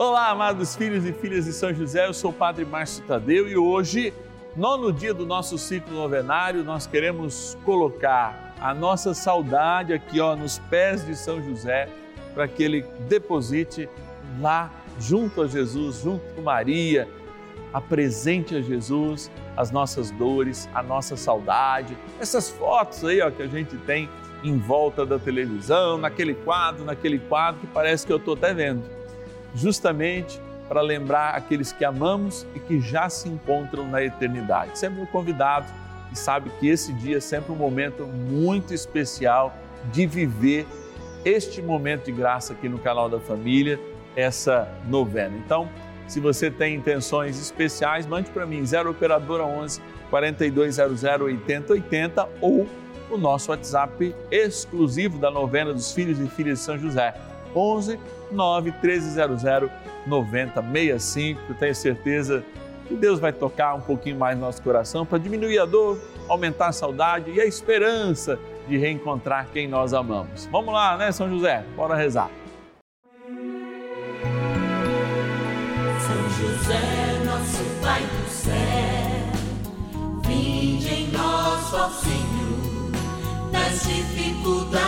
Olá, amados filhos e filhas de São José, eu sou o Padre Márcio Tadeu e hoje, nono dia do nosso ciclo novenário, nós queremos colocar a nossa saudade aqui ó, nos pés de São José, para que ele deposite lá junto a Jesus, junto com Maria, apresente a Jesus as nossas dores, a nossa saudade, essas fotos aí ó, que a gente tem em volta da televisão, naquele quadro, naquele quadro que parece que eu estou até vendo justamente para lembrar aqueles que amamos e que já se encontram na eternidade. Sempre um convidado e sabe que esse dia é sempre um momento muito especial de viver este momento de graça aqui no canal da família, essa novena. Então, se você tem intenções especiais, mande para mim 0 operadora 11 4200 8080 ou o nosso WhatsApp exclusivo da novena dos filhos e filhas de São José 11 9 1300 9065. Tenho certeza que Deus vai tocar um pouquinho mais no nosso coração para diminuir a dor, aumentar a saudade e a esperança de reencontrar quem nós amamos. Vamos lá, né, São José? Bora rezar. São José, nosso Pai do céu, vinde em nós, ó Senhor, nas dificuldades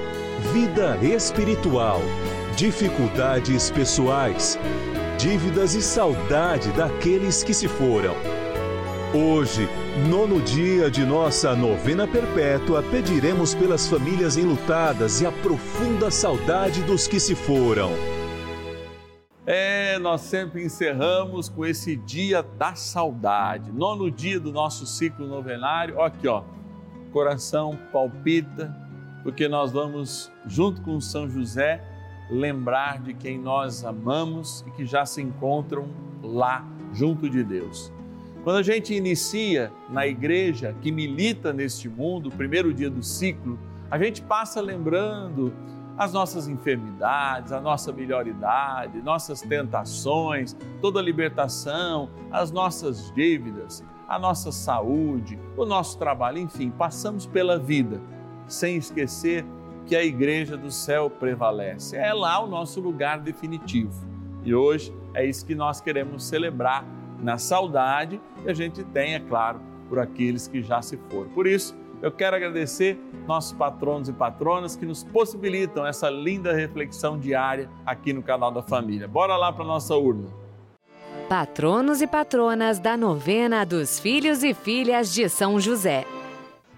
vida espiritual, dificuldades pessoais, dívidas e saudade daqueles que se foram. Hoje, nono dia de nossa novena perpétua, pediremos pelas famílias enlutadas e a profunda saudade dos que se foram. É, nós sempre encerramos com esse dia da saudade, nono dia do nosso ciclo novenário. Aqui, ó, coração palpita, porque nós vamos, junto com São José, lembrar de quem nós amamos e que já se encontram lá, junto de Deus. Quando a gente inicia na igreja que milita neste mundo, primeiro dia do ciclo, a gente passa lembrando as nossas enfermidades, a nossa melhor idade, nossas tentações, toda a libertação, as nossas dívidas, a nossa saúde, o nosso trabalho, enfim, passamos pela vida sem esquecer que a igreja do céu prevalece. É lá o nosso lugar definitivo. E hoje é isso que nós queremos celebrar na saudade que a gente tem, é claro, por aqueles que já se foram. Por isso, eu quero agradecer nossos patronos e patronas que nos possibilitam essa linda reflexão diária aqui no canal da família. Bora lá para nossa urna. Patronos e patronas da novena dos filhos e filhas de São José.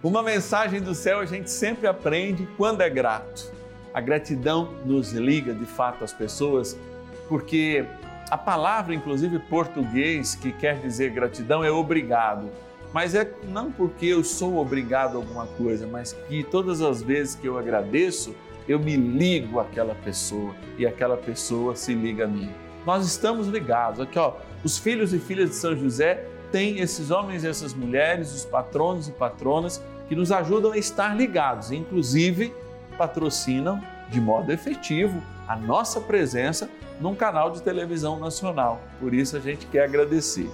Uma mensagem do céu a gente sempre aprende quando é grato. A gratidão nos liga de fato às pessoas, porque a palavra, inclusive português, que quer dizer gratidão é obrigado. Mas é não porque eu sou obrigado a alguma coisa, mas que todas as vezes que eu agradeço, eu me ligo àquela pessoa e aquela pessoa se liga a mim. Nós estamos ligados. Aqui, ó, os filhos e filhas de São José têm esses homens e essas mulheres, os patronos e patronas que nos ajudam a estar ligados, inclusive patrocinam de modo efetivo a nossa presença num canal de televisão nacional. Por isso a gente quer agradecer.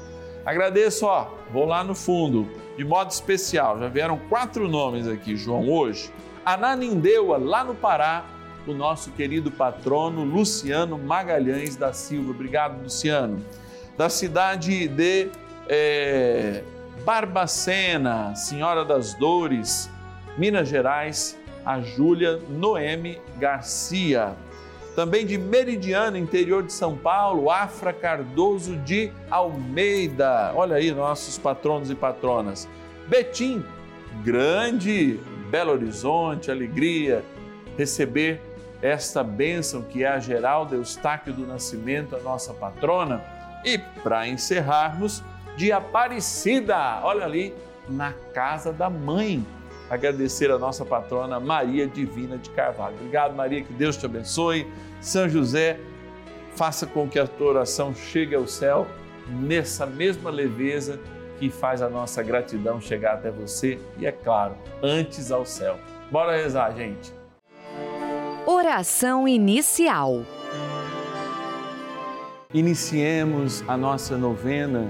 Agradeço, ó, vou lá no fundo, de modo especial, já vieram quatro nomes aqui, João, hoje. Ananindeua, lá no Pará, o nosso querido patrono Luciano Magalhães da Silva. Obrigado, Luciano. Da cidade de é, Barbacena, Senhora das Dores, Minas Gerais, a Júlia Noemi Garcia. Também de Meridiana, interior de São Paulo, Afra Cardoso de Almeida. Olha aí nossos patronos e patronas. Betim, grande, Belo Horizonte, alegria receber esta bênção que é a Geralda Eustáquio do Nascimento, a nossa patrona. E para encerrarmos, de Aparecida, olha ali, na casa da mãe. Agradecer a nossa patrona Maria Divina de Carvalho. Obrigado, Maria, que Deus te abençoe. São José, faça com que a tua oração chegue ao céu nessa mesma leveza que faz a nossa gratidão chegar até você e, é claro, antes ao céu. Bora rezar, gente. Oração inicial. Iniciemos a nossa novena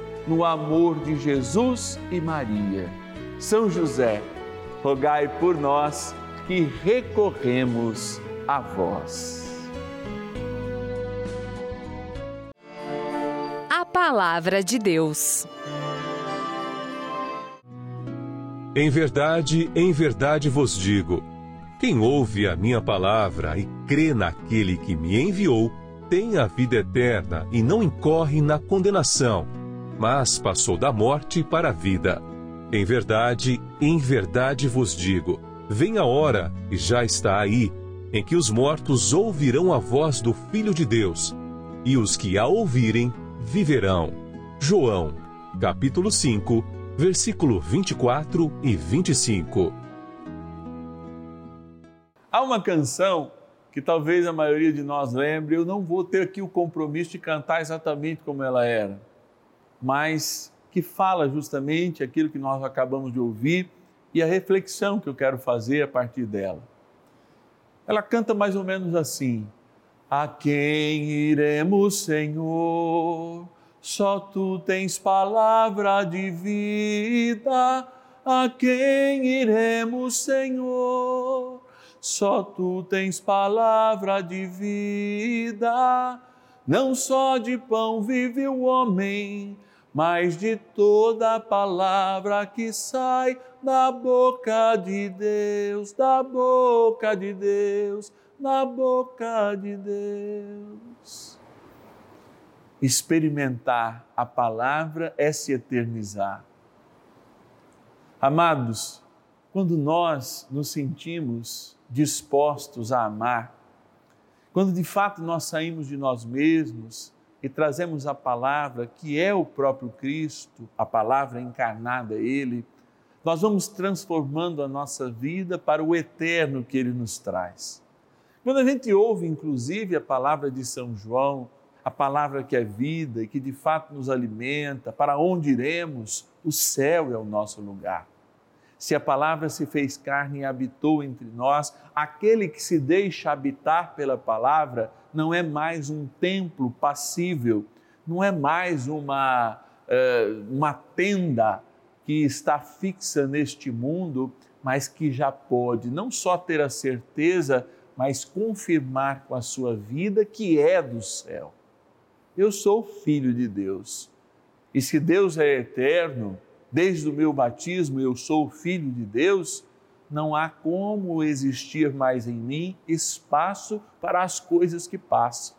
no amor de Jesus e Maria. São José, rogai por nós que recorremos a vós. A Palavra de Deus. Em verdade, em verdade vos digo quem ouve a minha palavra e crê naquele que me enviou, tem a vida eterna e não incorre na condenação, mas passou da morte para a vida. Em verdade, em verdade vos digo: vem a hora, e já está aí, em que os mortos ouvirão a voz do Filho de Deus, e os que a ouvirem viverão. João, capítulo 5, versículo 24 e 25. Há uma canção que talvez a maioria de nós lembre, eu não vou ter aqui o compromisso de cantar exatamente como ela era, mas que fala justamente aquilo que nós acabamos de ouvir e a reflexão que eu quero fazer a partir dela. Ela canta mais ou menos assim: A quem iremos, Senhor? Só tu tens palavra de vida. A quem iremos, Senhor? só tu tens palavra de vida. Não só de pão vive o homem, mas de toda palavra que sai da boca de Deus, da boca de Deus, da boca de Deus. Experimentar a palavra é se eternizar. Amados, quando nós nos sentimos dispostos a amar, quando de fato nós saímos de nós mesmos e trazemos a palavra que é o próprio Cristo, a palavra encarnada, Ele, nós vamos transformando a nossa vida para o eterno que Ele nos traz. Quando a gente ouve, inclusive, a palavra de São João, a palavra que é vida e que de fato nos alimenta, para onde iremos, o céu é o nosso lugar. Se a palavra se fez carne e habitou entre nós, aquele que se deixa habitar pela palavra não é mais um templo passível, não é mais uma, uh, uma tenda que está fixa neste mundo, mas que já pode não só ter a certeza, mas confirmar com a sua vida que é do céu. Eu sou filho de Deus. E se Deus é eterno, desde o meu batismo eu sou filho de Deus, não há como existir mais em mim espaço para as coisas que passam.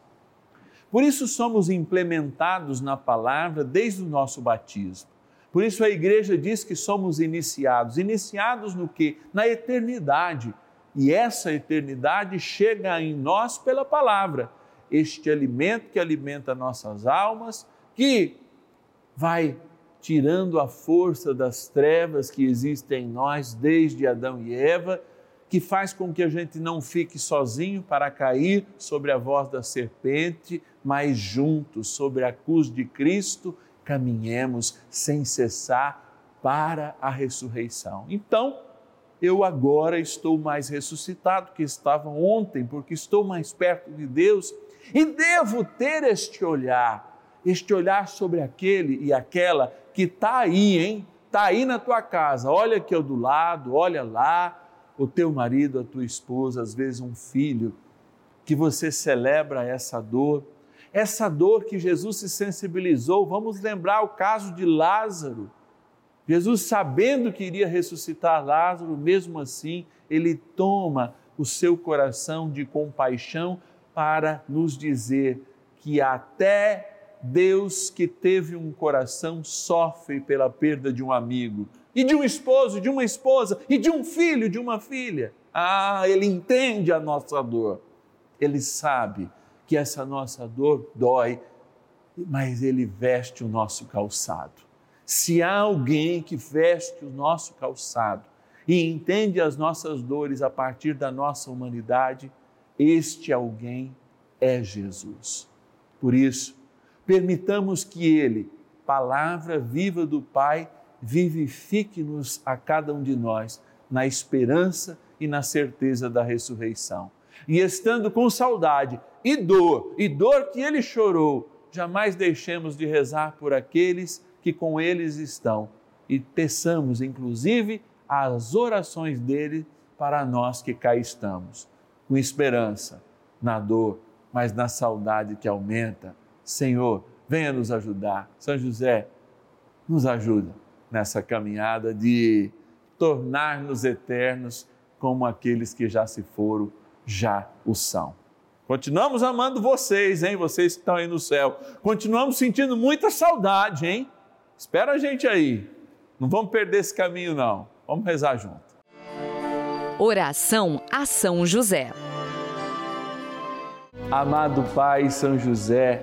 Por isso somos implementados na palavra desde o nosso batismo. Por isso a igreja diz que somos iniciados. Iniciados no que? Na eternidade. E essa eternidade chega em nós pela palavra. Este alimento que alimenta nossas almas, que vai tirando a força das trevas que existem em nós desde Adão e Eva, que faz com que a gente não fique sozinho para cair sobre a voz da serpente, mas juntos sobre a cruz de Cristo caminhemos sem cessar para a ressurreição. Então, eu agora estou mais ressuscitado que estava ontem, porque estou mais perto de Deus e devo ter este olhar, este olhar sobre aquele e aquela que está aí, hein? Está aí na tua casa, olha aqui ao do lado, olha lá, o teu marido, a tua esposa, às vezes um filho, que você celebra essa dor essa dor que Jesus se sensibilizou. Vamos lembrar o caso de Lázaro. Jesus, sabendo que iria ressuscitar Lázaro, mesmo assim, ele toma o seu coração de compaixão para nos dizer que até Deus que teve um coração sofre pela perda de um amigo, e de um esposo, de uma esposa, e de um filho, de uma filha. Ah, ele entende a nossa dor. Ele sabe que essa nossa dor dói, mas Ele veste o nosso calçado. Se há alguém que veste o nosso calçado e entende as nossas dores a partir da nossa humanidade, este alguém é Jesus. Por isso, permitamos que Ele, palavra viva do Pai, vivifique-nos a cada um de nós na esperança e na certeza da ressurreição. E estando com saudade, e dor, e dor que ele chorou, jamais deixemos de rezar por aqueles que com eles estão e peçamos, inclusive, as orações dele para nós que cá estamos, com esperança na dor, mas na saudade que aumenta. Senhor, venha nos ajudar. São José, nos ajuda nessa caminhada de tornar-nos eternos como aqueles que já se foram, já o são. Continuamos amando vocês, hein? Vocês que estão aí no céu. Continuamos sentindo muita saudade, hein? Espera a gente aí. Não vamos perder esse caminho, não. Vamos rezar junto. Oração a São José. Amado Pai São José,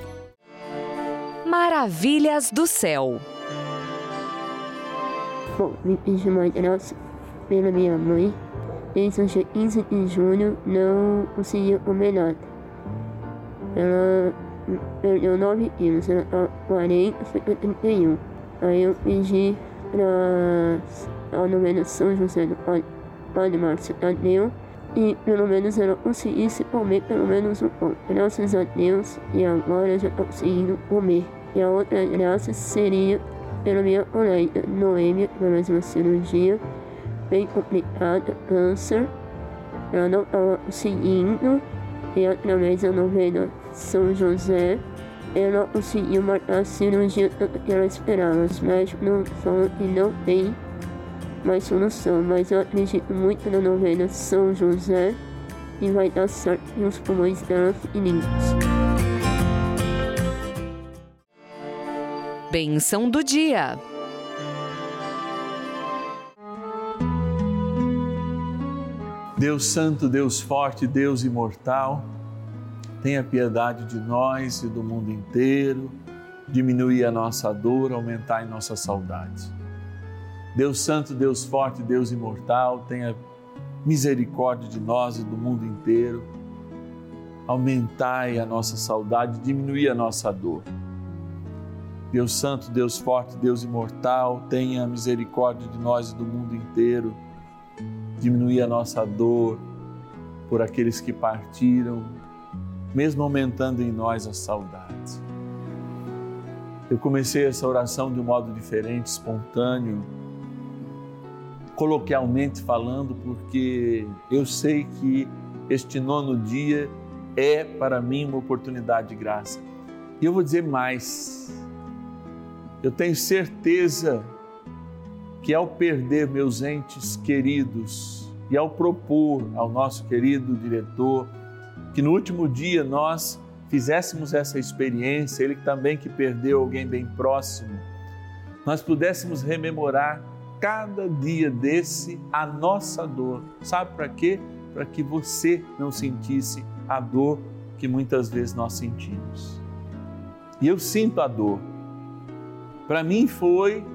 Maravilhas do céu. Bom, me uma graça pela minha mãe. Desde o dia 15 de junho não consegui o melhor. Ela perdeu 9 quilos, ela tá 40, foi pra 31. Aí eu pedi pra a novena São José do Padre Márcio Tadeu e pelo menos ela conseguisse comer pelo menos um pão. Graças a Deus, e agora já estou conseguindo comer. E a outra graça seria pela minha colega que mais uma cirurgia bem complicada, câncer. Ela não estava conseguindo, e através da novena São José, ela conseguiu marcar a cirurgia que ela esperava. Os médicos não falam que não tem mais solução, mas eu acredito muito na novena São José e vai dar certo e os pulmões dela fiquem Benção do dia. Deus Santo, Deus Forte, Deus Imortal, tenha piedade de nós e do mundo inteiro, diminuir a nossa dor, aumentar em nossa saudade. Deus Santo, Deus Forte, Deus Imortal, tenha misericórdia de nós e do mundo inteiro, aumentai a nossa saudade, diminuir a nossa dor. Deus Santo, Deus Forte, Deus Imortal, tenha misericórdia de nós e do mundo inteiro, diminuir a nossa dor por aqueles que partiram, mesmo aumentando em nós a saudade. Eu comecei essa oração de um modo diferente, espontâneo, coloquialmente falando, porque eu sei que este nono dia é para mim uma oportunidade de graça. E eu vou dizer mais. Eu tenho certeza que ao perder meus entes queridos e ao propor ao nosso querido diretor que no último dia nós fizéssemos essa experiência, ele também que perdeu alguém bem próximo, nós pudéssemos rememorar cada dia desse a nossa dor. Sabe para quê? Para que você não sentisse a dor que muitas vezes nós sentimos. E eu sinto a dor. Para mim foi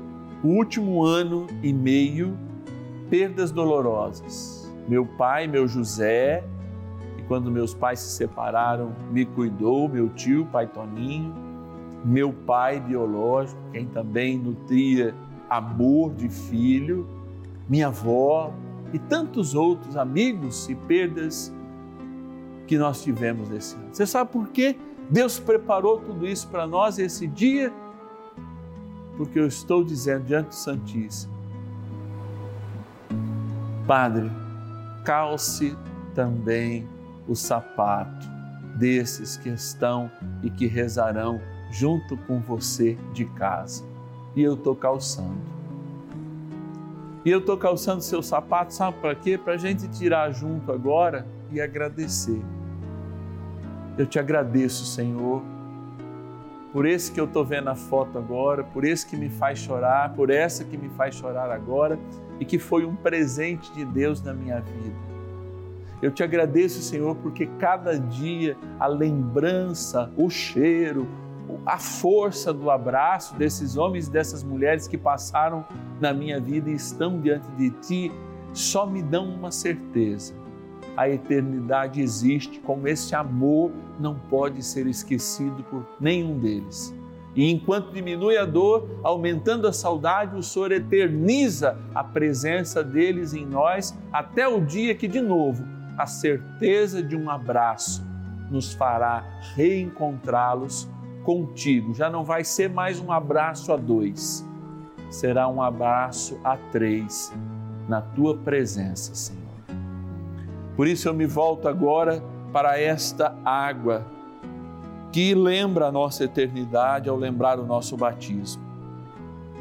o último ano e meio perdas dolorosas. Meu pai, meu José, e quando meus pais se separaram, me cuidou, meu tio, pai Toninho, meu pai biológico, quem também nutria amor de filho, minha avó e tantos outros amigos e perdas que nós tivemos esse ano. Você sabe por quê? Deus preparou tudo isso para nós esse dia? Porque eu estou dizendo diante do Santíssimo, Padre, calce também o sapato desses que estão e que rezarão junto com você de casa e eu estou calçando. E eu estou calçando seu sapato, sabe para quê? Para a gente tirar junto agora e agradecer. Eu te agradeço, Senhor, por esse que eu estou vendo a foto agora, por esse que me faz chorar, por essa que me faz chorar agora e que foi um presente de Deus na minha vida. Eu te agradeço, Senhor, porque cada dia a lembrança, o cheiro, a força do abraço desses homens e dessas mulheres que passaram na minha vida e estão diante de ti, só me dão uma certeza. A eternidade existe, como esse amor não pode ser esquecido por nenhum deles. E enquanto diminui a dor, aumentando a saudade, o Senhor eterniza a presença deles em nós até o dia que, de novo, a certeza de um abraço nos fará reencontrá-los contigo. Já não vai ser mais um abraço a dois, será um abraço a três na tua presença, Senhor. Por isso eu me volto agora para esta água que lembra a nossa eternidade ao lembrar o nosso batismo.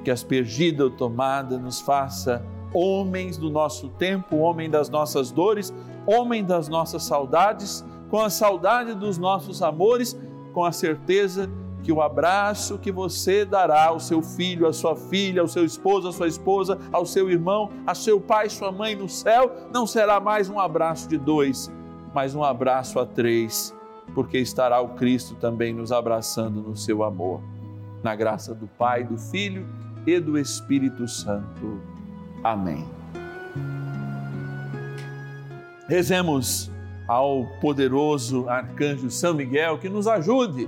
Que aspergida ou tomada nos faça homens do nosso tempo, homem das nossas dores, homem das nossas saudades, com a saudade dos nossos amores, com a certeza que o abraço que você dará ao seu filho, à sua filha, ao seu esposo, à sua esposa, ao seu irmão, a seu pai, sua mãe no céu, não será mais um abraço de dois, mas um abraço a três, porque estará o Cristo também nos abraçando no seu amor. Na graça do Pai, do Filho e do Espírito Santo. Amém. Rezemos ao poderoso arcanjo São Miguel que nos ajude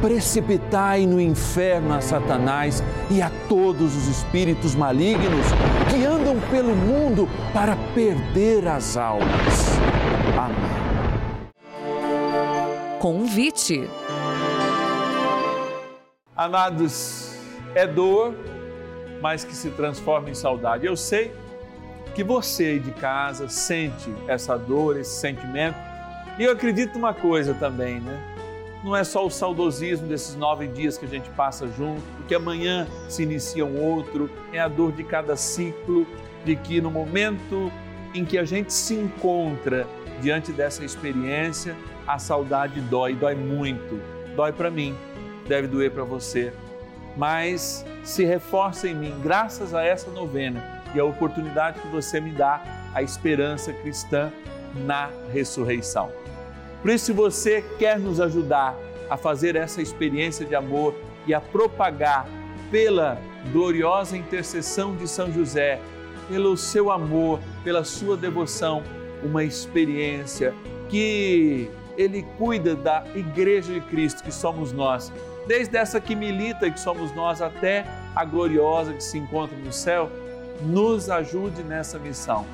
precipitai no inferno a Satanás e a todos os espíritos malignos que andam pelo mundo para perder as almas. Amém. Convite. Amados, é dor, mas que se transforma em saudade. Eu sei que você aí de casa sente essa dor, esse sentimento. E eu acredito uma coisa também, né? Não é só o saudosismo desses nove dias que a gente passa junto, porque amanhã se inicia um outro, é a dor de cada ciclo, de que no momento em que a gente se encontra diante dessa experiência, a saudade dói, dói muito, dói para mim, deve doer para você, mas se reforça em mim, graças a essa novena e a oportunidade que você me dá, a esperança cristã na ressurreição. Por isso, se você quer nos ajudar a fazer essa experiência de amor e a propagar pela gloriosa intercessão de São José, pelo seu amor, pela sua devoção, uma experiência que ele cuida da Igreja de Cristo, que somos nós, desde essa que milita, que somos nós, até a gloriosa que se encontra no céu, nos ajude nessa missão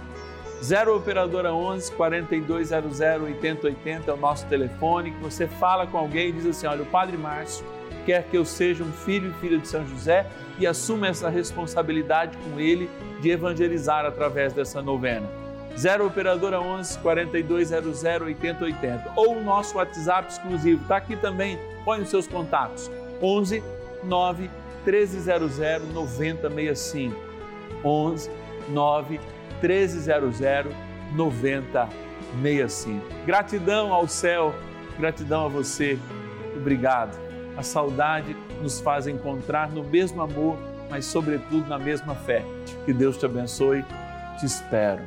0 Operadora 11 4200 8080 é o nosso telefone, que você fala com alguém e diz assim, olha, o Padre Márcio quer que eu seja um filho e filha de São José e assuma essa responsabilidade com ele de evangelizar através dessa novena. 0 Operadora 11 4200 8080 ou o nosso WhatsApp exclusivo, está aqui também, põe os seus contatos, 11 9 1300 9065, 11 9 1300 9065. Gratidão ao céu, gratidão a você. Obrigado. A saudade nos faz encontrar no mesmo amor, mas sobretudo na mesma fé. Que Deus te abençoe. Te espero.